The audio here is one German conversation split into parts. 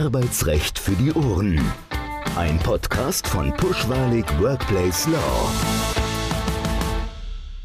Arbeitsrecht für die Ohren. Ein Podcast von Pushwalig Workplace Law.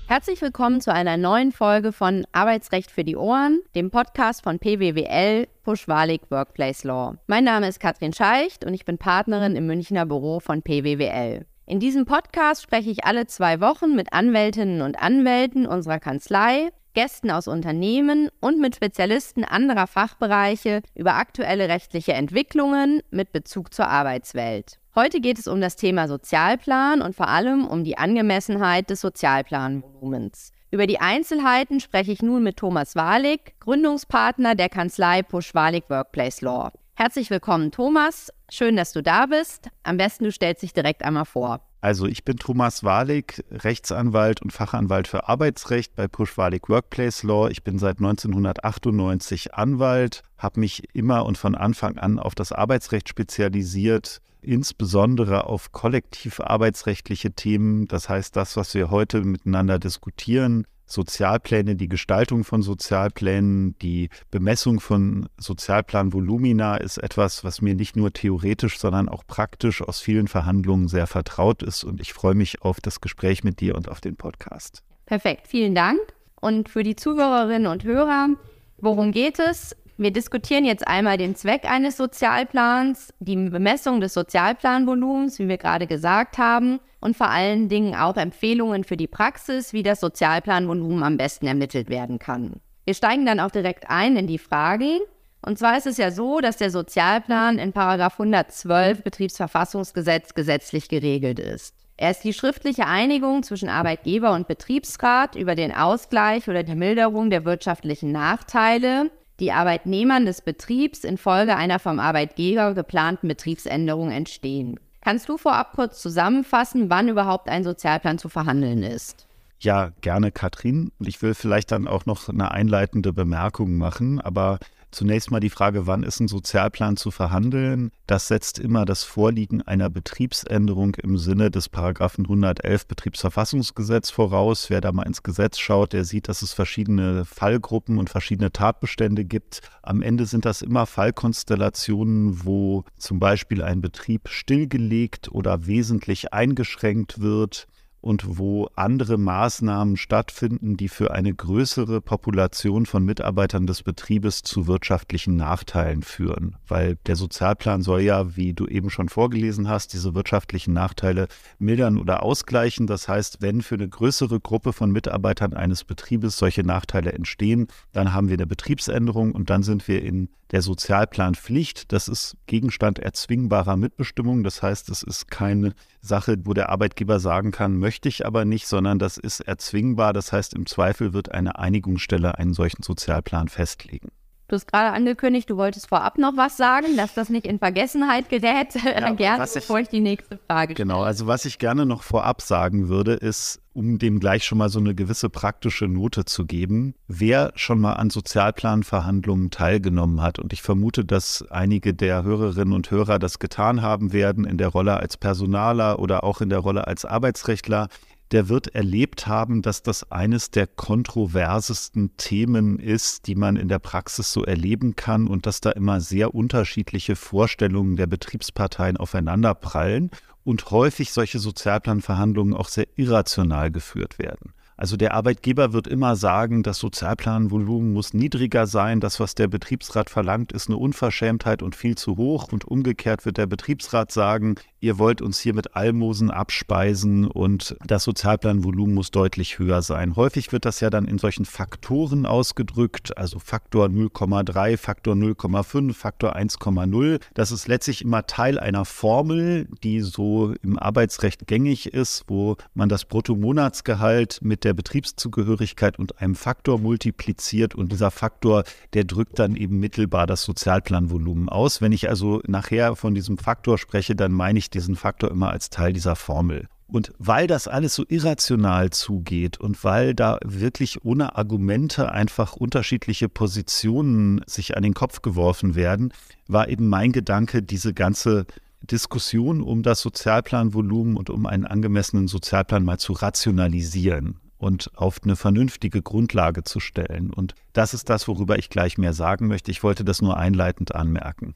Herzlich willkommen zu einer neuen Folge von Arbeitsrecht für die Ohren, dem Podcast von PWWL Pushwalig Workplace Law. Mein Name ist Katrin Scheicht und ich bin Partnerin im Münchner Büro von PWWL. In diesem Podcast spreche ich alle zwei Wochen mit Anwältinnen und Anwälten unserer Kanzlei, Gästen aus Unternehmen und mit Spezialisten anderer Fachbereiche über aktuelle rechtliche Entwicklungen mit Bezug zur Arbeitswelt. Heute geht es um das Thema Sozialplan und vor allem um die Angemessenheit des Sozialplanvolumens. Über die Einzelheiten spreche ich nun mit Thomas Wahlig, Gründungspartner der Kanzlei Push Wahlig Workplace Law. Herzlich willkommen, Thomas. Schön, dass du da bist. Am besten du stellst dich direkt einmal vor. Also ich bin Thomas Wahlig, Rechtsanwalt und Fachanwalt für Arbeitsrecht bei Push Wahlig Workplace Law. Ich bin seit 1998 Anwalt, habe mich immer und von Anfang an auf das Arbeitsrecht spezialisiert, insbesondere auf kollektiv arbeitsrechtliche Themen. Das heißt, das, was wir heute miteinander diskutieren, Sozialpläne, die Gestaltung von Sozialplänen, die Bemessung von Sozialplanvolumina ist etwas, was mir nicht nur theoretisch, sondern auch praktisch aus vielen Verhandlungen sehr vertraut ist. Und ich freue mich auf das Gespräch mit dir und auf den Podcast. Perfekt, vielen Dank. Und für die Zuhörerinnen und Hörer, worum geht es? Wir diskutieren jetzt einmal den Zweck eines Sozialplans, die Bemessung des Sozialplanvolumens, wie wir gerade gesagt haben, und vor allen Dingen auch Empfehlungen für die Praxis, wie das Sozialplanvolumen am besten ermittelt werden kann. Wir steigen dann auch direkt ein in die Fragen. Und zwar ist es ja so, dass der Sozialplan in 112 Betriebsverfassungsgesetz gesetzlich geregelt ist. Er ist die schriftliche Einigung zwischen Arbeitgeber und Betriebsrat über den Ausgleich oder die Milderung der wirtschaftlichen Nachteile die Arbeitnehmern des Betriebs infolge einer vom Arbeitgeber geplanten Betriebsänderung entstehen. Kannst du vorab kurz zusammenfassen, wann überhaupt ein Sozialplan zu verhandeln ist? Ja, gerne, Katrin. Ich will vielleicht dann auch noch eine einleitende Bemerkung machen, aber Zunächst mal die Frage, wann ist ein Sozialplan zu verhandeln? Das setzt immer das Vorliegen einer Betriebsänderung im Sinne des Paragraphen 111 Betriebsverfassungsgesetz voraus. Wer da mal ins Gesetz schaut, der sieht, dass es verschiedene Fallgruppen und verschiedene Tatbestände gibt. Am Ende sind das immer Fallkonstellationen, wo zum Beispiel ein Betrieb stillgelegt oder wesentlich eingeschränkt wird und wo andere Maßnahmen stattfinden, die für eine größere Population von Mitarbeitern des Betriebes zu wirtschaftlichen Nachteilen führen. Weil der Sozialplan soll ja, wie du eben schon vorgelesen hast, diese wirtschaftlichen Nachteile mildern oder ausgleichen. Das heißt, wenn für eine größere Gruppe von Mitarbeitern eines Betriebes solche Nachteile entstehen, dann haben wir eine Betriebsänderung und dann sind wir in der Sozialplanpflicht. Das ist Gegenstand erzwingbarer Mitbestimmung. Das heißt, es ist keine Sache, wo der Arbeitgeber sagen kann, möchte ich aber nicht, sondern das ist erzwingbar. Das heißt, im Zweifel wird eine Einigungsstelle einen solchen Sozialplan festlegen. Du hast gerade angekündigt, du wolltest vorab noch was sagen, dass das nicht in Vergessenheit gerät. Ja, gerne, ich, bevor ich die nächste Frage stelle. Genau, also was ich gerne noch vorab sagen würde, ist, um dem gleich schon mal so eine gewisse praktische Note zu geben, wer schon mal an Sozialplanverhandlungen teilgenommen hat. Und ich vermute, dass einige der Hörerinnen und Hörer das getan haben werden in der Rolle als Personaler oder auch in der Rolle als Arbeitsrechtler der wird erlebt haben, dass das eines der kontroversesten Themen ist, die man in der Praxis so erleben kann und dass da immer sehr unterschiedliche Vorstellungen der Betriebsparteien aufeinanderprallen und häufig solche Sozialplanverhandlungen auch sehr irrational geführt werden. Also der Arbeitgeber wird immer sagen, das Sozialplanvolumen muss niedriger sein. Das, was der Betriebsrat verlangt, ist eine Unverschämtheit und viel zu hoch. Und umgekehrt wird der Betriebsrat sagen, ihr wollt uns hier mit Almosen abspeisen und das Sozialplanvolumen muss deutlich höher sein. Häufig wird das ja dann in solchen Faktoren ausgedrückt, also Faktor 0,3, Faktor 0,5, Faktor 1,0. Das ist letztlich immer Teil einer Formel, die so im Arbeitsrecht gängig ist, wo man das Bruttomonatsgehalt mit der Betriebszugehörigkeit und einem Faktor multipliziert und dieser Faktor, der drückt dann eben mittelbar das Sozialplanvolumen aus. Wenn ich also nachher von diesem Faktor spreche, dann meine ich diesen Faktor immer als Teil dieser Formel. Und weil das alles so irrational zugeht und weil da wirklich ohne Argumente einfach unterschiedliche Positionen sich an den Kopf geworfen werden, war eben mein Gedanke, diese ganze Diskussion um das Sozialplanvolumen und um einen angemessenen Sozialplan mal zu rationalisieren und auf eine vernünftige Grundlage zu stellen. Und das ist das, worüber ich gleich mehr sagen möchte. Ich wollte das nur einleitend anmerken.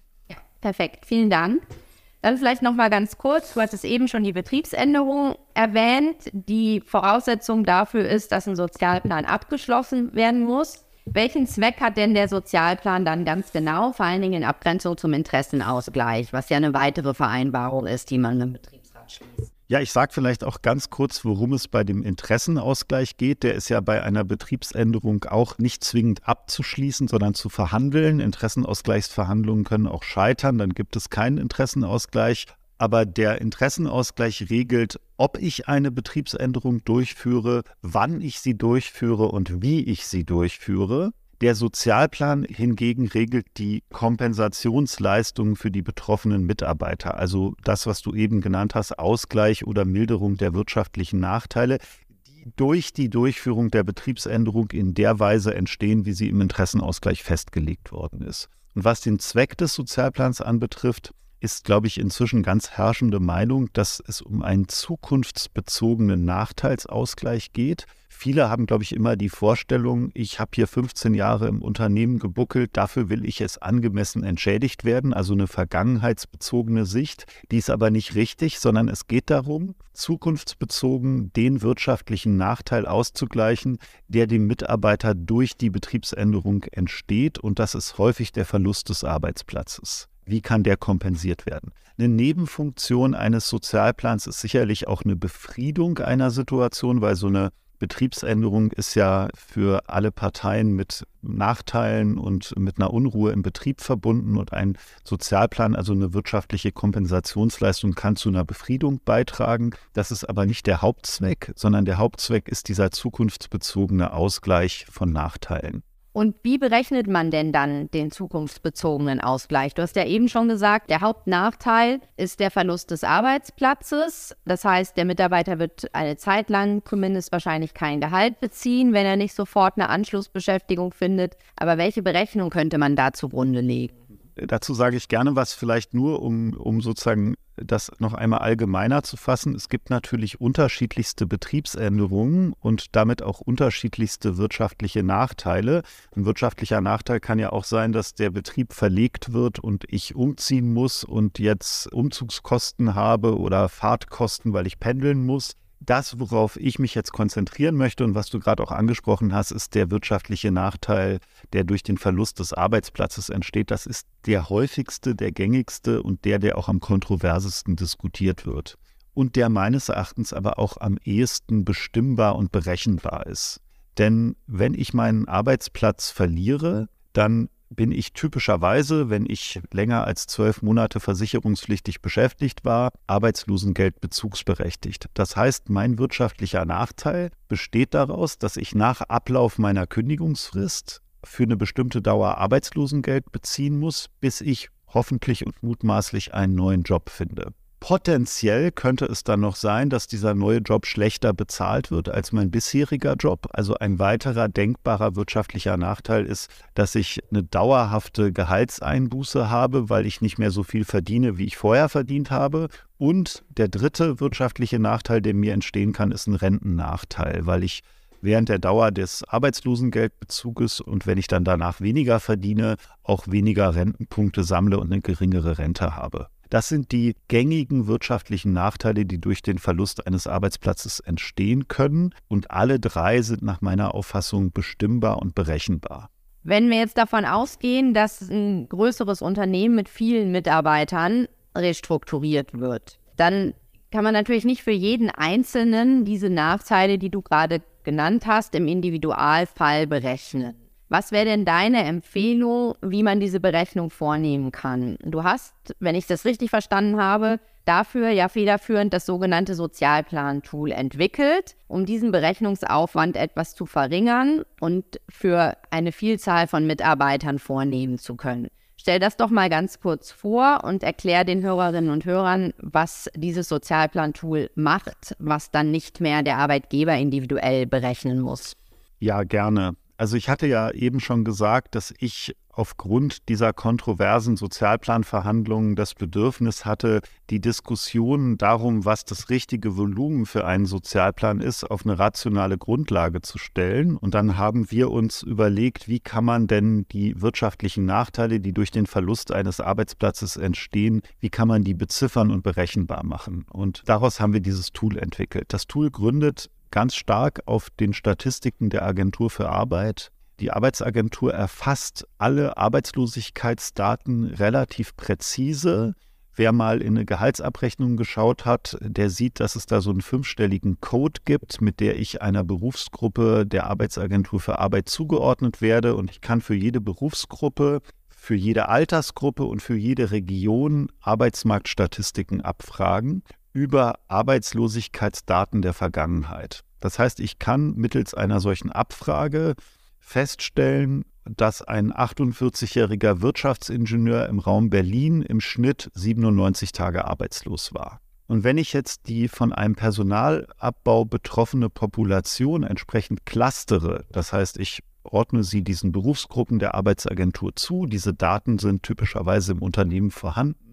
Perfekt, vielen Dank. Dann vielleicht noch mal ganz kurz, du hattest eben schon die Betriebsänderung erwähnt. Die Voraussetzung dafür ist, dass ein Sozialplan abgeschlossen werden muss. Welchen Zweck hat denn der Sozialplan dann ganz genau, vor allen Dingen in Abgrenzung zum Interessenausgleich, was ja eine weitere Vereinbarung ist, die man mit dem Betriebsrat schließt? Ja, ich sage vielleicht auch ganz kurz, worum es bei dem Interessenausgleich geht. Der ist ja bei einer Betriebsänderung auch nicht zwingend abzuschließen, sondern zu verhandeln. Interessenausgleichsverhandlungen können auch scheitern, dann gibt es keinen Interessenausgleich. Aber der Interessenausgleich regelt, ob ich eine Betriebsänderung durchführe, wann ich sie durchführe und wie ich sie durchführe. Der Sozialplan hingegen regelt die Kompensationsleistungen für die betroffenen Mitarbeiter, also das, was du eben genannt hast, Ausgleich oder Milderung der wirtschaftlichen Nachteile, die durch die Durchführung der Betriebsänderung in der Weise entstehen, wie sie im Interessenausgleich festgelegt worden ist. Und was den Zweck des Sozialplans anbetrifft, ist, glaube ich, inzwischen ganz herrschende Meinung, dass es um einen zukunftsbezogenen Nachteilsausgleich geht. Viele haben, glaube ich, immer die Vorstellung, ich habe hier 15 Jahre im Unternehmen gebuckelt, dafür will ich es angemessen entschädigt werden, also eine vergangenheitsbezogene Sicht. Die ist aber nicht richtig, sondern es geht darum, zukunftsbezogen den wirtschaftlichen Nachteil auszugleichen, der dem Mitarbeiter durch die Betriebsänderung entsteht. Und das ist häufig der Verlust des Arbeitsplatzes. Wie kann der kompensiert werden? Eine Nebenfunktion eines Sozialplans ist sicherlich auch eine Befriedung einer Situation, weil so eine Betriebsänderung ist ja für alle Parteien mit Nachteilen und mit einer Unruhe im Betrieb verbunden und ein Sozialplan, also eine wirtschaftliche Kompensationsleistung, kann zu einer Befriedung beitragen. Das ist aber nicht der Hauptzweck, sondern der Hauptzweck ist dieser zukunftsbezogene Ausgleich von Nachteilen. Und wie berechnet man denn dann den zukunftsbezogenen Ausgleich? Du hast ja eben schon gesagt, der Hauptnachteil ist der Verlust des Arbeitsplatzes. Das heißt, der Mitarbeiter wird eine Zeit lang zumindest wahrscheinlich kein Gehalt beziehen, wenn er nicht sofort eine Anschlussbeschäftigung findet. Aber welche Berechnung könnte man da zugrunde legen? Dazu sage ich gerne was, vielleicht nur, um, um sozusagen das noch einmal allgemeiner zu fassen. Es gibt natürlich unterschiedlichste Betriebsänderungen und damit auch unterschiedlichste wirtschaftliche Nachteile. Ein wirtschaftlicher Nachteil kann ja auch sein, dass der Betrieb verlegt wird und ich umziehen muss und jetzt Umzugskosten habe oder Fahrtkosten, weil ich pendeln muss. Das, worauf ich mich jetzt konzentrieren möchte und was du gerade auch angesprochen hast, ist der wirtschaftliche Nachteil, der durch den Verlust des Arbeitsplatzes entsteht. Das ist der häufigste, der gängigste und der, der auch am kontroversesten diskutiert wird. Und der meines Erachtens aber auch am ehesten bestimmbar und berechenbar ist. Denn wenn ich meinen Arbeitsplatz verliere, dann bin ich typischerweise, wenn ich länger als zwölf Monate versicherungspflichtig beschäftigt war, Arbeitslosengeld bezugsberechtigt. Das heißt, mein wirtschaftlicher Nachteil besteht daraus, dass ich nach Ablauf meiner Kündigungsfrist für eine bestimmte Dauer Arbeitslosengeld beziehen muss, bis ich hoffentlich und mutmaßlich einen neuen Job finde. Potenziell könnte es dann noch sein, dass dieser neue Job schlechter bezahlt wird als mein bisheriger Job. Also ein weiterer denkbarer wirtschaftlicher Nachteil ist, dass ich eine dauerhafte Gehaltseinbuße habe, weil ich nicht mehr so viel verdiene, wie ich vorher verdient habe. Und der dritte wirtschaftliche Nachteil, der mir entstehen kann, ist ein Rentennachteil, weil ich während der Dauer des Arbeitslosengeldbezuges und wenn ich dann danach weniger verdiene, auch weniger Rentenpunkte sammle und eine geringere Rente habe. Das sind die gängigen wirtschaftlichen Nachteile, die durch den Verlust eines Arbeitsplatzes entstehen können. Und alle drei sind nach meiner Auffassung bestimmbar und berechenbar. Wenn wir jetzt davon ausgehen, dass ein größeres Unternehmen mit vielen Mitarbeitern restrukturiert wird, dann kann man natürlich nicht für jeden Einzelnen diese Nachteile, die du gerade genannt hast, im Individualfall berechnen. Was wäre denn deine Empfehlung, wie man diese Berechnung vornehmen kann? Du hast, wenn ich das richtig verstanden habe, dafür ja federführend das sogenannte Sozialplan-Tool entwickelt, um diesen Berechnungsaufwand etwas zu verringern und für eine Vielzahl von Mitarbeitern vornehmen zu können. Stell das doch mal ganz kurz vor und erklär den Hörerinnen und Hörern, was dieses Sozialplan-Tool macht, was dann nicht mehr der Arbeitgeber individuell berechnen muss. Ja, gerne. Also ich hatte ja eben schon gesagt, dass ich aufgrund dieser kontroversen Sozialplanverhandlungen das Bedürfnis hatte, die Diskussion darum, was das richtige Volumen für einen Sozialplan ist, auf eine rationale Grundlage zu stellen. Und dann haben wir uns überlegt, wie kann man denn die wirtschaftlichen Nachteile, die durch den Verlust eines Arbeitsplatzes entstehen, wie kann man die beziffern und berechenbar machen. Und daraus haben wir dieses Tool entwickelt. Das Tool gründet ganz stark auf den Statistiken der Agentur für Arbeit. Die Arbeitsagentur erfasst alle Arbeitslosigkeitsdaten relativ präzise. Wer mal in eine Gehaltsabrechnung geschaut hat, der sieht, dass es da so einen fünfstelligen Code gibt, mit der ich einer Berufsgruppe der Arbeitsagentur für Arbeit zugeordnet werde. Und ich kann für jede Berufsgruppe, für jede Altersgruppe und für jede Region Arbeitsmarktstatistiken abfragen über Arbeitslosigkeitsdaten der Vergangenheit. Das heißt, ich kann mittels einer solchen Abfrage feststellen, dass ein 48-jähriger Wirtschaftsingenieur im Raum Berlin im Schnitt 97 Tage arbeitslos war. Und wenn ich jetzt die von einem Personalabbau betroffene Population entsprechend clustere, das heißt, ich ordne sie diesen Berufsgruppen der Arbeitsagentur zu, diese Daten sind typischerweise im Unternehmen vorhanden,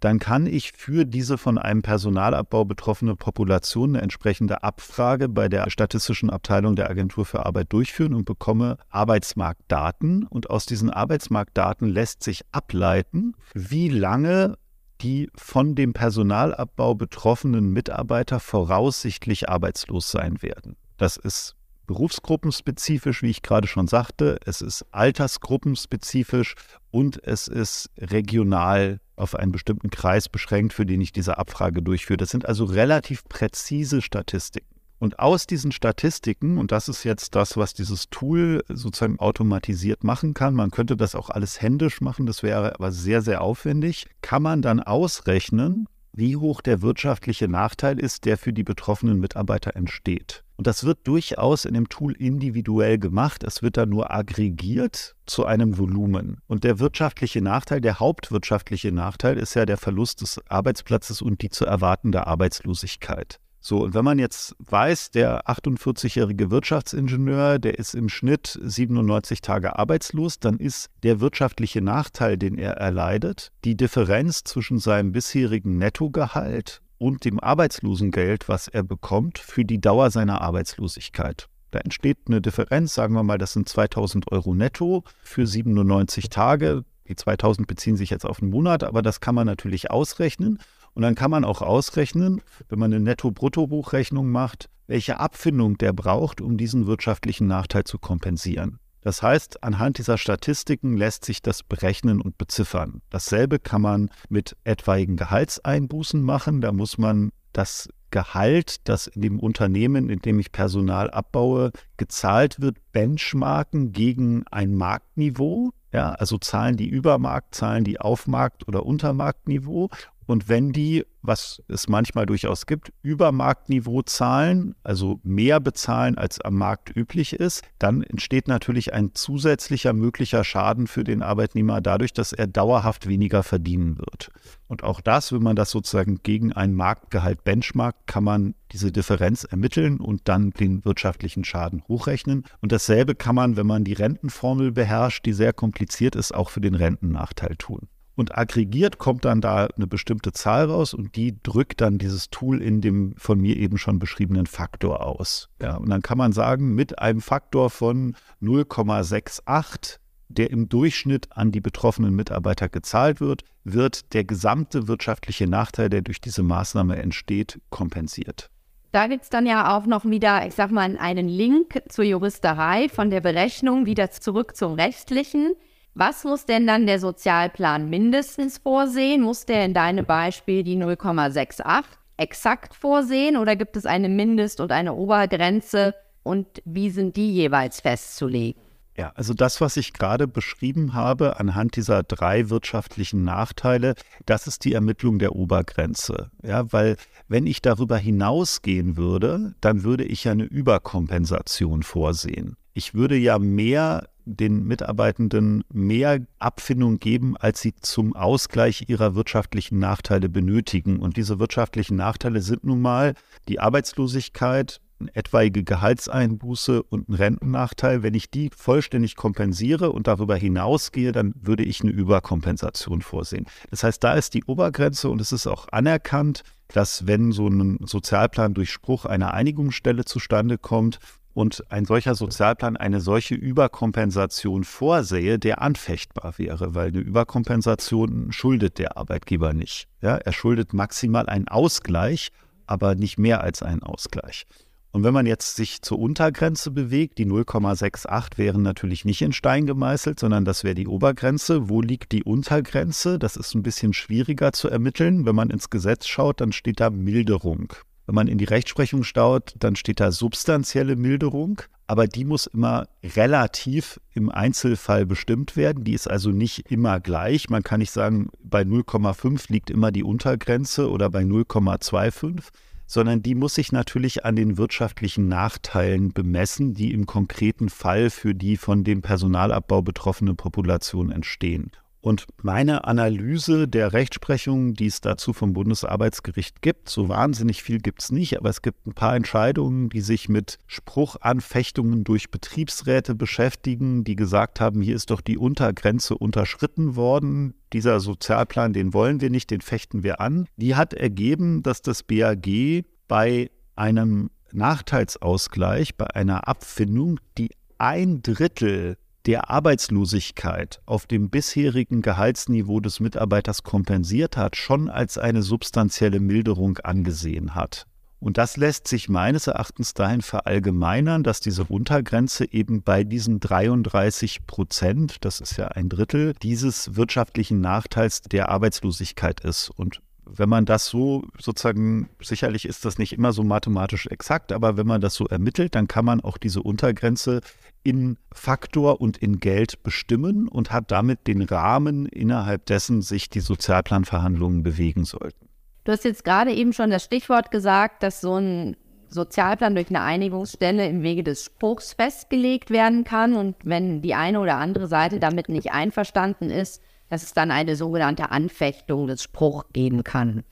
dann kann ich für diese von einem Personalabbau betroffene Population eine entsprechende Abfrage bei der statistischen Abteilung der Agentur für Arbeit durchführen und bekomme Arbeitsmarktdaten. Und aus diesen Arbeitsmarktdaten lässt sich ableiten, wie lange die von dem Personalabbau betroffenen Mitarbeiter voraussichtlich arbeitslos sein werden. Das ist berufsgruppenspezifisch, wie ich gerade schon sagte, es ist altersgruppenspezifisch und es ist regional auf einen bestimmten Kreis beschränkt, für den ich diese Abfrage durchführe. Das sind also relativ präzise Statistiken. Und aus diesen Statistiken, und das ist jetzt das, was dieses Tool sozusagen automatisiert machen kann, man könnte das auch alles händisch machen, das wäre aber sehr, sehr aufwendig, kann man dann ausrechnen, wie hoch der wirtschaftliche Nachteil ist, der für die betroffenen Mitarbeiter entsteht. Und das wird durchaus in dem Tool individuell gemacht. Es wird dann nur aggregiert zu einem Volumen. Und der wirtschaftliche Nachteil, der hauptwirtschaftliche Nachteil ist ja der Verlust des Arbeitsplatzes und die zu erwartende Arbeitslosigkeit. So, und wenn man jetzt weiß, der 48-jährige Wirtschaftsingenieur, der ist im Schnitt 97 Tage arbeitslos, dann ist der wirtschaftliche Nachteil, den er erleidet, die Differenz zwischen seinem bisherigen Nettogehalt und dem Arbeitslosengeld, was er bekommt, für die Dauer seiner Arbeitslosigkeit. Da entsteht eine Differenz, sagen wir mal, das sind 2000 Euro netto für 97 Tage. Die 2000 beziehen sich jetzt auf einen Monat, aber das kann man natürlich ausrechnen. Und dann kann man auch ausrechnen, wenn man eine Netto-Brutto-Buchrechnung macht, welche Abfindung der braucht, um diesen wirtschaftlichen Nachteil zu kompensieren. Das heißt, anhand dieser Statistiken lässt sich das berechnen und beziffern. Dasselbe kann man mit etwaigen Gehaltseinbußen machen. Da muss man das Gehalt, das in dem Unternehmen, in dem ich Personal abbaue, gezahlt wird, benchmarken gegen ein Marktniveau. Ja, also Zahlen, die über Markt, Zahlen, die auf Markt- oder Untermarktniveau und wenn die, was es manchmal durchaus gibt, über Marktniveau zahlen, also mehr bezahlen, als am Markt üblich ist, dann entsteht natürlich ein zusätzlicher möglicher Schaden für den Arbeitnehmer dadurch, dass er dauerhaft weniger verdienen wird. Und auch das, wenn man das sozusagen gegen ein Marktgehalt benchmarkt, kann man diese Differenz ermitteln und dann den wirtschaftlichen Schaden hochrechnen. Und dasselbe kann man, wenn man die Rentenformel beherrscht, die sehr kompliziert ist, auch für den Rentennachteil tun. Und aggregiert kommt dann da eine bestimmte Zahl raus und die drückt dann dieses Tool in dem von mir eben schon beschriebenen Faktor aus. Ja, und dann kann man sagen, mit einem Faktor von 0,68, der im Durchschnitt an die betroffenen Mitarbeiter gezahlt wird, wird der gesamte wirtschaftliche Nachteil, der durch diese Maßnahme entsteht, kompensiert. Da gibt es dann ja auch noch wieder, ich sag mal, einen Link zur Juristerei von der Berechnung wieder zurück zum Rechtlichen. Was muss denn dann der Sozialplan mindestens vorsehen? Muss der in deinem Beispiel die 0,68 exakt vorsehen oder gibt es eine Mindest- und eine Obergrenze und wie sind die jeweils festzulegen? Ja, also das, was ich gerade beschrieben habe anhand dieser drei wirtschaftlichen Nachteile, das ist die Ermittlung der Obergrenze. Ja, weil wenn ich darüber hinausgehen würde, dann würde ich ja eine Überkompensation vorsehen. Ich würde ja mehr den Mitarbeitenden mehr Abfindung geben, als sie zum Ausgleich ihrer wirtschaftlichen Nachteile benötigen. Und diese wirtschaftlichen Nachteile sind nun mal die Arbeitslosigkeit, etwaige Gehaltseinbuße und einen Rentennachteil, wenn ich die vollständig kompensiere und darüber hinausgehe, dann würde ich eine Überkompensation vorsehen. Das heißt, da ist die Obergrenze und es ist auch anerkannt, dass wenn so ein Sozialplan durch Spruch einer Einigungsstelle zustande kommt, und ein solcher Sozialplan eine solche Überkompensation vorsehe, der anfechtbar wäre, weil eine Überkompensation schuldet der Arbeitgeber nicht. Ja, er schuldet maximal einen Ausgleich, aber nicht mehr als einen Ausgleich. Und wenn man jetzt sich zur Untergrenze bewegt, die 0,68 wären natürlich nicht in Stein gemeißelt, sondern das wäre die Obergrenze. Wo liegt die Untergrenze? Das ist ein bisschen schwieriger zu ermitteln. Wenn man ins Gesetz schaut, dann steht da Milderung. Wenn man in die Rechtsprechung staut, dann steht da substanzielle Milderung, aber die muss immer relativ im Einzelfall bestimmt werden. Die ist also nicht immer gleich. Man kann nicht sagen, bei 0,5 liegt immer die Untergrenze oder bei 0,25 sondern die muss sich natürlich an den wirtschaftlichen Nachteilen bemessen, die im konkreten Fall für die von dem Personalabbau betroffene Population entstehen. Und meine Analyse der Rechtsprechung, die es dazu vom Bundesarbeitsgericht gibt, so wahnsinnig viel gibt es nicht, aber es gibt ein paar Entscheidungen, die sich mit Spruchanfechtungen durch Betriebsräte beschäftigen, die gesagt haben, hier ist doch die Untergrenze unterschritten worden. Dieser Sozialplan, den wollen wir nicht, den fechten wir an. Die hat ergeben, dass das BAG bei einem Nachteilsausgleich, bei einer Abfindung, die ein Drittel der Arbeitslosigkeit auf dem bisherigen Gehaltsniveau des Mitarbeiters kompensiert hat, schon als eine substanzielle Milderung angesehen hat. Und das lässt sich meines Erachtens dahin verallgemeinern, dass diese Untergrenze eben bei diesen 33 Prozent, das ist ja ein Drittel, dieses wirtschaftlichen Nachteils der Arbeitslosigkeit ist. Und wenn man das so sozusagen, sicherlich ist das nicht immer so mathematisch exakt, aber wenn man das so ermittelt, dann kann man auch diese Untergrenze in Faktor und in Geld bestimmen und hat damit den Rahmen, innerhalb dessen sich die Sozialplanverhandlungen bewegen sollten. Du hast jetzt gerade eben schon das Stichwort gesagt, dass so ein Sozialplan durch eine Einigungsstelle im Wege des Spruchs festgelegt werden kann. Und wenn die eine oder andere Seite damit nicht einverstanden ist, dass es dann eine sogenannte Anfechtung des Spruchs geben kann.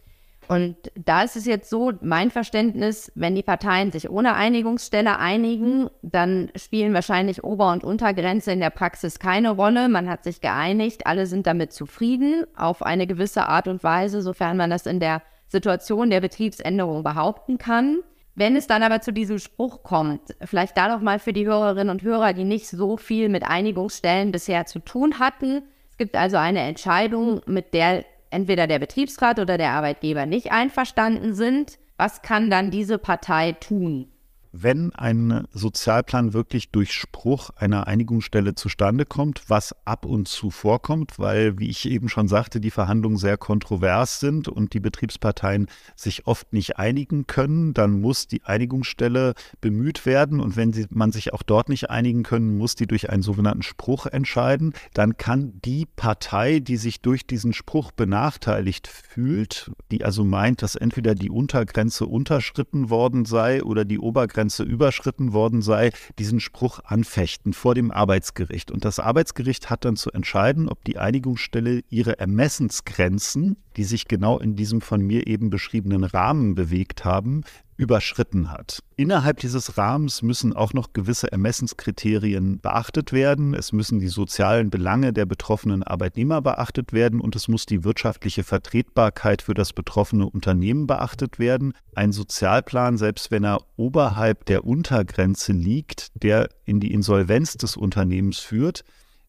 Und da ist es jetzt so, mein Verständnis, wenn die Parteien sich ohne Einigungsstelle einigen, dann spielen wahrscheinlich Ober- und Untergrenze in der Praxis keine Rolle. Man hat sich geeinigt, alle sind damit zufrieden, auf eine gewisse Art und Weise, sofern man das in der Situation der Betriebsänderung behaupten kann. Wenn es dann aber zu diesem Spruch kommt, vielleicht da noch mal für die Hörerinnen und Hörer, die nicht so viel mit Einigungsstellen bisher zu tun hatten, gibt also eine Entscheidung, mit der entweder der Betriebsrat oder der Arbeitgeber nicht einverstanden sind. Was kann dann diese Partei tun? Wenn ein Sozialplan wirklich durch Spruch einer Einigungsstelle zustande kommt, was ab und zu vorkommt, weil, wie ich eben schon sagte, die Verhandlungen sehr kontrovers sind und die Betriebsparteien sich oft nicht einigen können, dann muss die Einigungsstelle bemüht werden und wenn sie, man sich auch dort nicht einigen können, muss die durch einen sogenannten Spruch entscheiden. Dann kann die Partei, die sich durch diesen Spruch benachteiligt fühlt, die also meint, dass entweder die Untergrenze unterschritten worden sei oder die Obergrenze Obergrenze überschritten worden sei, diesen Spruch anfechten vor dem Arbeitsgericht. Und das Arbeitsgericht hat dann zu entscheiden, ob die Einigungsstelle ihre Ermessensgrenzen, die sich genau in diesem von mir eben beschriebenen Rahmen bewegt haben, überschritten hat. Innerhalb dieses Rahmens müssen auch noch gewisse Ermessenskriterien beachtet werden. Es müssen die sozialen Belange der betroffenen Arbeitnehmer beachtet werden und es muss die wirtschaftliche Vertretbarkeit für das betroffene Unternehmen beachtet werden. Ein Sozialplan, selbst wenn er oberhalb der Untergrenze liegt, der in die Insolvenz des Unternehmens führt,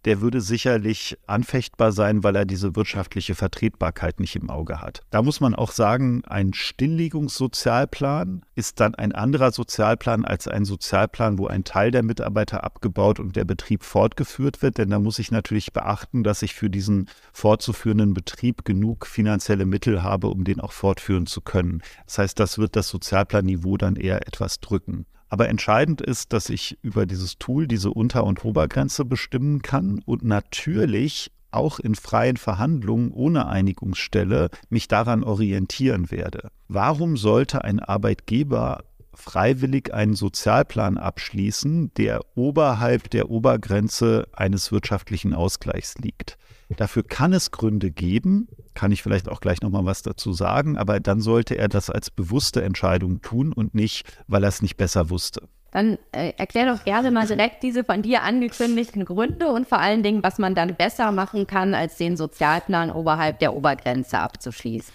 der würde sicherlich anfechtbar sein, weil er diese wirtschaftliche Vertretbarkeit nicht im Auge hat. Da muss man auch sagen, ein Stilllegungssozialplan ist dann ein anderer Sozialplan als ein Sozialplan, wo ein Teil der Mitarbeiter abgebaut und der Betrieb fortgeführt wird. Denn da muss ich natürlich beachten, dass ich für diesen fortzuführenden Betrieb genug finanzielle Mittel habe, um den auch fortführen zu können. Das heißt, das wird das Sozialplanniveau dann eher etwas drücken. Aber entscheidend ist, dass ich über dieses Tool diese Unter- und Obergrenze bestimmen kann und natürlich auch in freien Verhandlungen ohne Einigungsstelle mich daran orientieren werde. Warum sollte ein Arbeitgeber freiwillig einen Sozialplan abschließen, der oberhalb der Obergrenze eines wirtschaftlichen Ausgleichs liegt. Dafür kann es Gründe geben, kann ich vielleicht auch gleich nochmal was dazu sagen, aber dann sollte er das als bewusste Entscheidung tun und nicht, weil er es nicht besser wusste. Dann äh, erklär doch gerne mal direkt diese von dir angekündigten Gründe und vor allen Dingen, was man dann besser machen kann, als den Sozialplan oberhalb der Obergrenze abzuschließen.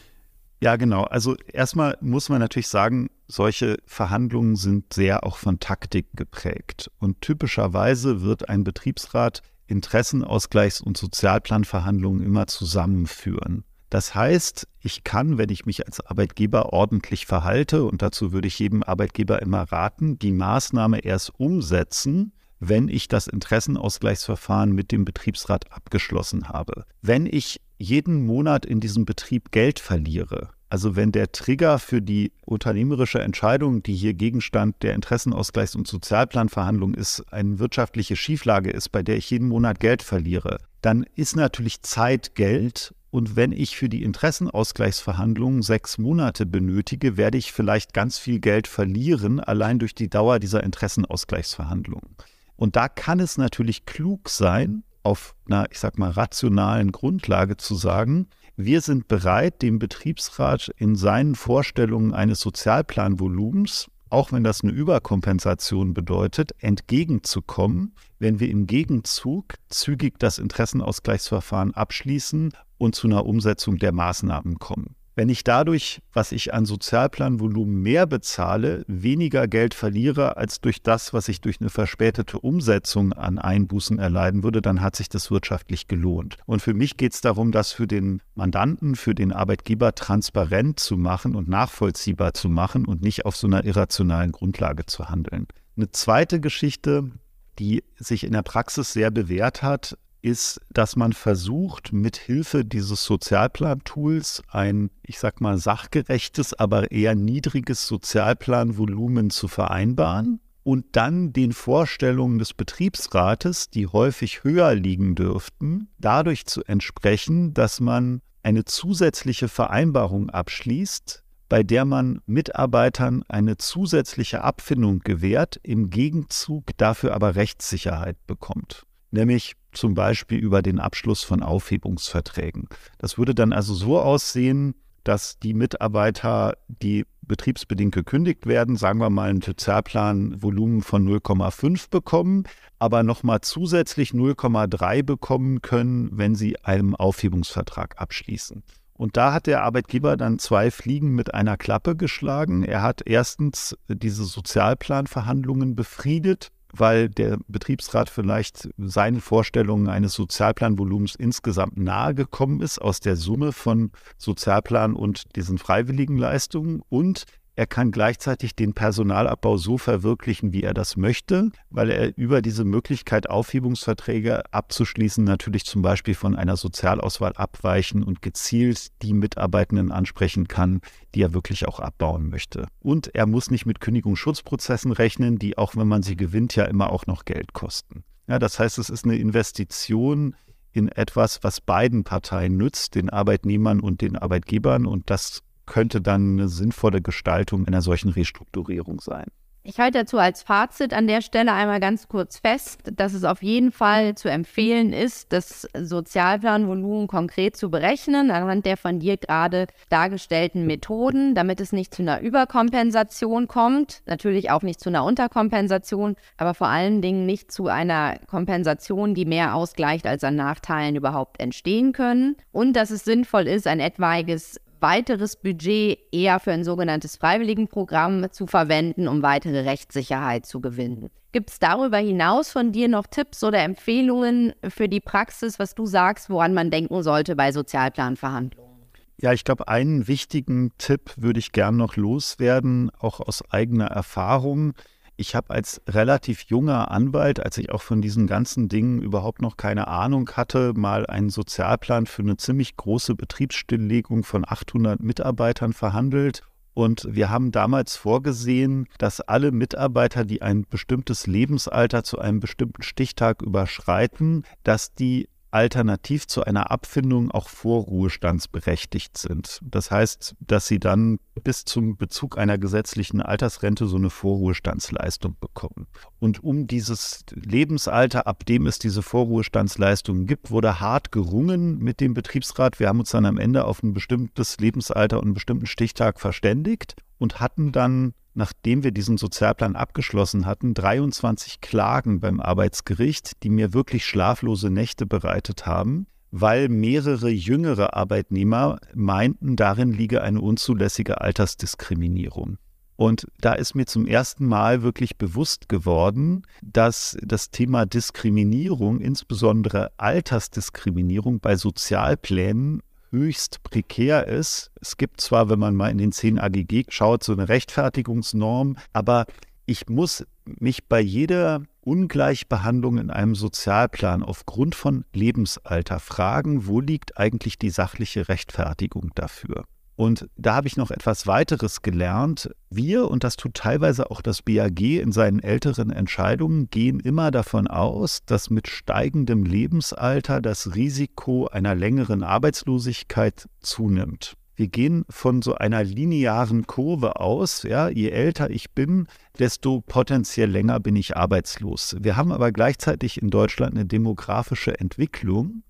Ja, genau. Also erstmal muss man natürlich sagen, solche Verhandlungen sind sehr auch von Taktik geprägt. Und typischerweise wird ein Betriebsrat Interessenausgleichs- und Sozialplanverhandlungen immer zusammenführen. Das heißt, ich kann, wenn ich mich als Arbeitgeber ordentlich verhalte, und dazu würde ich jedem Arbeitgeber immer raten, die Maßnahme erst umsetzen, wenn ich das Interessenausgleichsverfahren mit dem Betriebsrat abgeschlossen habe. Wenn ich jeden Monat in diesem Betrieb Geld verliere, also wenn der Trigger für die unternehmerische Entscheidung, die hier Gegenstand der Interessenausgleichs- und Sozialplanverhandlung ist, eine wirtschaftliche Schieflage ist, bei der ich jeden Monat Geld verliere, dann ist natürlich Zeit Geld. Und wenn ich für die Interessenausgleichsverhandlungen sechs Monate benötige, werde ich vielleicht ganz viel Geld verlieren, allein durch die Dauer dieser Interessenausgleichsverhandlungen. Und da kann es natürlich klug sein, auf einer, ich sag mal, rationalen Grundlage zu sagen, wir sind bereit, dem Betriebsrat in seinen Vorstellungen eines Sozialplanvolumens, auch wenn das eine Überkompensation bedeutet, entgegenzukommen, wenn wir im Gegenzug zügig das Interessenausgleichsverfahren abschließen und zu einer Umsetzung der Maßnahmen kommen. Wenn ich dadurch, was ich an Sozialplanvolumen mehr bezahle, weniger Geld verliere als durch das, was ich durch eine verspätete Umsetzung an Einbußen erleiden würde, dann hat sich das wirtschaftlich gelohnt. Und für mich geht es darum, das für den Mandanten, für den Arbeitgeber transparent zu machen und nachvollziehbar zu machen und nicht auf so einer irrationalen Grundlage zu handeln. Eine zweite Geschichte, die sich in der Praxis sehr bewährt hat, ist, dass man versucht, mit Hilfe dieses Sozialplan-Tools ein, ich sag mal, sachgerechtes, aber eher niedriges Sozialplanvolumen zu vereinbaren und dann den Vorstellungen des Betriebsrates, die häufig höher liegen dürften, dadurch zu entsprechen, dass man eine zusätzliche Vereinbarung abschließt, bei der man Mitarbeitern eine zusätzliche Abfindung gewährt, im Gegenzug dafür aber Rechtssicherheit bekommt. Nämlich zum Beispiel über den Abschluss von Aufhebungsverträgen. Das würde dann also so aussehen, dass die Mitarbeiter, die betriebsbedingt gekündigt werden, sagen wir mal ein Sozialplanvolumen von 0,5 bekommen, aber nochmal zusätzlich 0,3 bekommen können, wenn sie einen Aufhebungsvertrag abschließen. Und da hat der Arbeitgeber dann zwei Fliegen mit einer Klappe geschlagen. Er hat erstens diese Sozialplanverhandlungen befriedet weil der Betriebsrat vielleicht seinen Vorstellungen eines Sozialplanvolumens insgesamt nahe gekommen ist aus der Summe von Sozialplan und diesen freiwilligen Leistungen und er kann gleichzeitig den Personalabbau so verwirklichen, wie er das möchte, weil er über diese Möglichkeit, Aufhebungsverträge abzuschließen, natürlich zum Beispiel von einer Sozialauswahl abweichen und gezielt die Mitarbeitenden ansprechen kann, die er wirklich auch abbauen möchte. Und er muss nicht mit Kündigungsschutzprozessen rechnen, die auch wenn man sie gewinnt, ja immer auch noch Geld kosten. Ja, das heißt, es ist eine Investition in etwas, was beiden Parteien nützt, den Arbeitnehmern und den Arbeitgebern. Und das könnte dann eine sinnvolle Gestaltung einer solchen Restrukturierung sein. Ich halte dazu als Fazit an der Stelle einmal ganz kurz fest, dass es auf jeden Fall zu empfehlen ist, das Sozialplanvolumen konkret zu berechnen, anhand der von dir gerade dargestellten Methoden, damit es nicht zu einer Überkompensation kommt, natürlich auch nicht zu einer Unterkompensation, aber vor allen Dingen nicht zu einer Kompensation, die mehr ausgleicht, als an Nachteilen überhaupt entstehen können. Und dass es sinnvoll ist, ein etwaiges weiteres Budget eher für ein sogenanntes Freiwilligenprogramm zu verwenden, um weitere Rechtssicherheit zu gewinnen. Gibt es darüber hinaus von dir noch Tipps oder Empfehlungen für die Praxis, was du sagst, woran man denken sollte bei Sozialplanverhandlungen? Ja, ich glaube, einen wichtigen Tipp würde ich gern noch loswerden, auch aus eigener Erfahrung. Ich habe als relativ junger Anwalt, als ich auch von diesen ganzen Dingen überhaupt noch keine Ahnung hatte, mal einen Sozialplan für eine ziemlich große Betriebsstilllegung von 800 Mitarbeitern verhandelt. Und wir haben damals vorgesehen, dass alle Mitarbeiter, die ein bestimmtes Lebensalter zu einem bestimmten Stichtag überschreiten, dass die alternativ zu einer Abfindung auch vorruhestandsberechtigt sind. Das heißt, dass sie dann bis zum Bezug einer gesetzlichen Altersrente so eine Vorruhestandsleistung bekommen. Und um dieses Lebensalter, ab dem es diese Vorruhestandsleistungen gibt, wurde hart gerungen mit dem Betriebsrat. Wir haben uns dann am Ende auf ein bestimmtes Lebensalter und einen bestimmten Stichtag verständigt und hatten dann nachdem wir diesen Sozialplan abgeschlossen hatten, 23 Klagen beim Arbeitsgericht, die mir wirklich schlaflose Nächte bereitet haben, weil mehrere jüngere Arbeitnehmer meinten, darin liege eine unzulässige Altersdiskriminierung. Und da ist mir zum ersten Mal wirklich bewusst geworden, dass das Thema Diskriminierung, insbesondere Altersdiskriminierung bei Sozialplänen höchst prekär ist. Es gibt zwar, wenn man mal in den 10 AGG schaut, so eine Rechtfertigungsnorm, aber ich muss mich bei jeder Ungleichbehandlung in einem Sozialplan aufgrund von Lebensalter fragen, wo liegt eigentlich die sachliche Rechtfertigung dafür? Und da habe ich noch etwas weiteres gelernt. Wir, und das tut teilweise auch das BAG in seinen älteren Entscheidungen, gehen immer davon aus, dass mit steigendem Lebensalter das Risiko einer längeren Arbeitslosigkeit zunimmt. Wir gehen von so einer linearen Kurve aus. Ja, je älter ich bin, desto potenziell länger bin ich arbeitslos. Wir haben aber gleichzeitig in Deutschland eine demografische Entwicklung,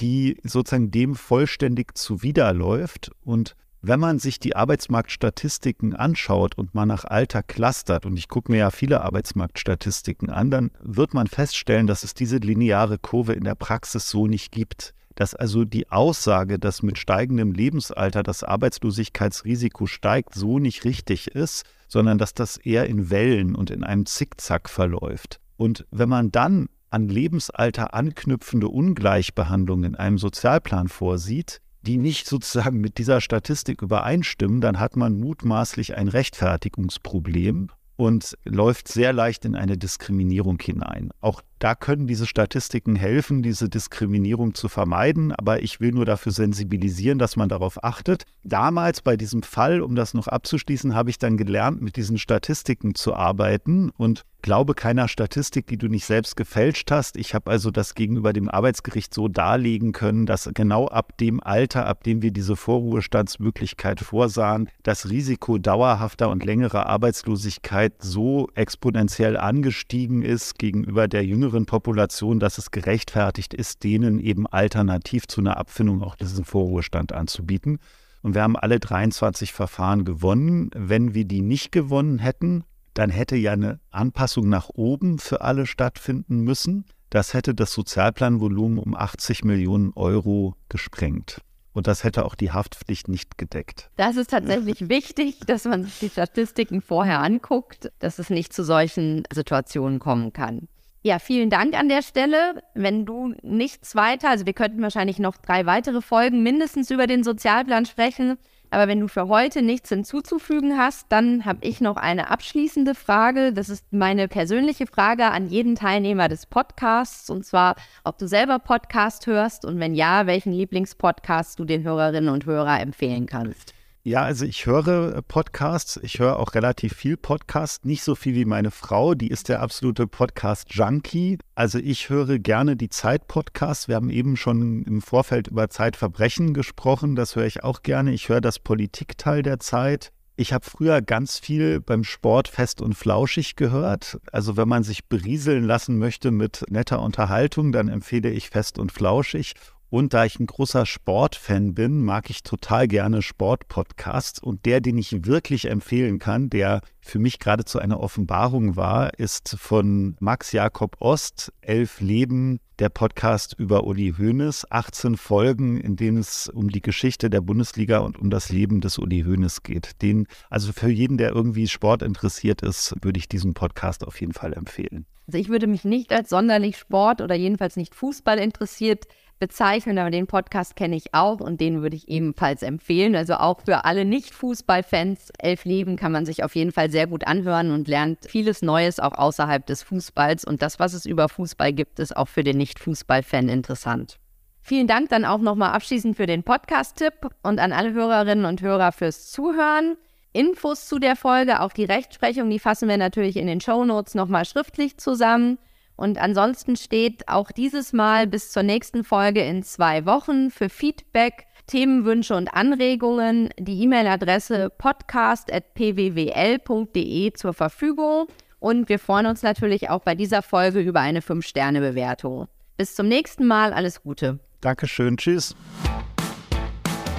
die sozusagen dem vollständig zuwiderläuft und wenn man sich die Arbeitsmarktstatistiken anschaut und mal nach Alter clustert, und ich gucke mir ja viele Arbeitsmarktstatistiken an, dann wird man feststellen, dass es diese lineare Kurve in der Praxis so nicht gibt. Dass also die Aussage, dass mit steigendem Lebensalter das Arbeitslosigkeitsrisiko steigt, so nicht richtig ist, sondern dass das eher in Wellen und in einem Zickzack verläuft. Und wenn man dann an Lebensalter anknüpfende Ungleichbehandlung in einem Sozialplan vorsieht, die nicht sozusagen mit dieser Statistik übereinstimmen, dann hat man mutmaßlich ein Rechtfertigungsproblem und läuft sehr leicht in eine Diskriminierung hinein. Auch da können diese Statistiken helfen, diese Diskriminierung zu vermeiden, aber ich will nur dafür sensibilisieren, dass man darauf achtet. Damals bei diesem Fall, um das noch abzuschließen, habe ich dann gelernt, mit diesen Statistiken zu arbeiten und glaube keiner Statistik, die du nicht selbst gefälscht hast. Ich habe also das gegenüber dem Arbeitsgericht so darlegen können, dass genau ab dem Alter, ab dem wir diese Vorruhestandsmöglichkeit vorsahen, das Risiko dauerhafter und längerer Arbeitslosigkeit so exponentiell angestiegen ist gegenüber der jüngeren Population, dass es gerechtfertigt ist, denen eben alternativ zu einer Abfindung auch diesen Vorruhestand anzubieten. Und wir haben alle 23 Verfahren gewonnen. Wenn wir die nicht gewonnen hätten, dann hätte ja eine Anpassung nach oben für alle stattfinden müssen. Das hätte das Sozialplanvolumen um 80 Millionen Euro gesprengt. Und das hätte auch die Haftpflicht nicht gedeckt. Das ist tatsächlich wichtig, dass man sich die Statistiken vorher anguckt, dass es nicht zu solchen Situationen kommen kann. Ja, vielen Dank an der Stelle. Wenn du nichts weiter, also wir könnten wahrscheinlich noch drei weitere Folgen mindestens über den Sozialplan sprechen. Aber wenn du für heute nichts hinzuzufügen hast, dann habe ich noch eine abschließende Frage. Das ist meine persönliche Frage an jeden Teilnehmer des Podcasts. Und zwar, ob du selber Podcast hörst und wenn ja, welchen Lieblingspodcast du den Hörerinnen und Hörern empfehlen kannst. Ja, also ich höre äh, Podcasts. Ich höre auch relativ viel Podcasts. Nicht so viel wie meine Frau. Die ist der absolute Podcast-Junkie. Also ich höre gerne die Zeit-Podcasts. Wir haben eben schon im Vorfeld über Zeitverbrechen gesprochen. Das höre ich auch gerne. Ich höre das Politikteil der Zeit. Ich habe früher ganz viel beim Sport fest und flauschig gehört. Also wenn man sich berieseln lassen möchte mit netter Unterhaltung, dann empfehle ich fest und flauschig. Und da ich ein großer Sportfan bin, mag ich total gerne Sportpodcasts. Und der, den ich wirklich empfehlen kann, der für mich geradezu eine Offenbarung war, ist von Max Jakob Ost, Elf Leben, der Podcast über Uli Hoeneß. 18 Folgen, in denen es um die Geschichte der Bundesliga und um das Leben des Uli Hoeneß geht. Den, also für jeden, der irgendwie Sport interessiert ist, würde ich diesen Podcast auf jeden Fall empfehlen. Also ich würde mich nicht als sonderlich Sport oder jedenfalls nicht Fußball interessiert bezeichnen, aber den Podcast kenne ich auch und den würde ich ebenfalls empfehlen. Also auch für alle Nicht-Fußballfans, Elf Leben kann man sich auf jeden Fall sehr gut anhören und lernt vieles Neues auch außerhalb des Fußballs. Und das, was es über Fußball gibt, ist auch für den Nicht-Fußball-Fan interessant. Vielen Dank dann auch nochmal abschließend für den Podcast-Tipp und an alle Hörerinnen und Hörer fürs Zuhören. Infos zu der Folge, auch die Rechtsprechung, die fassen wir natürlich in den Show Notes nochmal schriftlich zusammen. Und ansonsten steht auch dieses Mal bis zur nächsten Folge in zwei Wochen für Feedback, Themenwünsche und Anregungen die E-Mail-Adresse podcast.pwwl.de zur Verfügung. Und wir freuen uns natürlich auch bei dieser Folge über eine 5-Sterne-Bewertung. Bis zum nächsten Mal, alles Gute. Dankeschön, tschüss.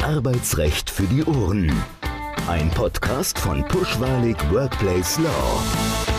Arbeitsrecht für die Ohren. Ein Podcast von Pushwalig Workplace Law.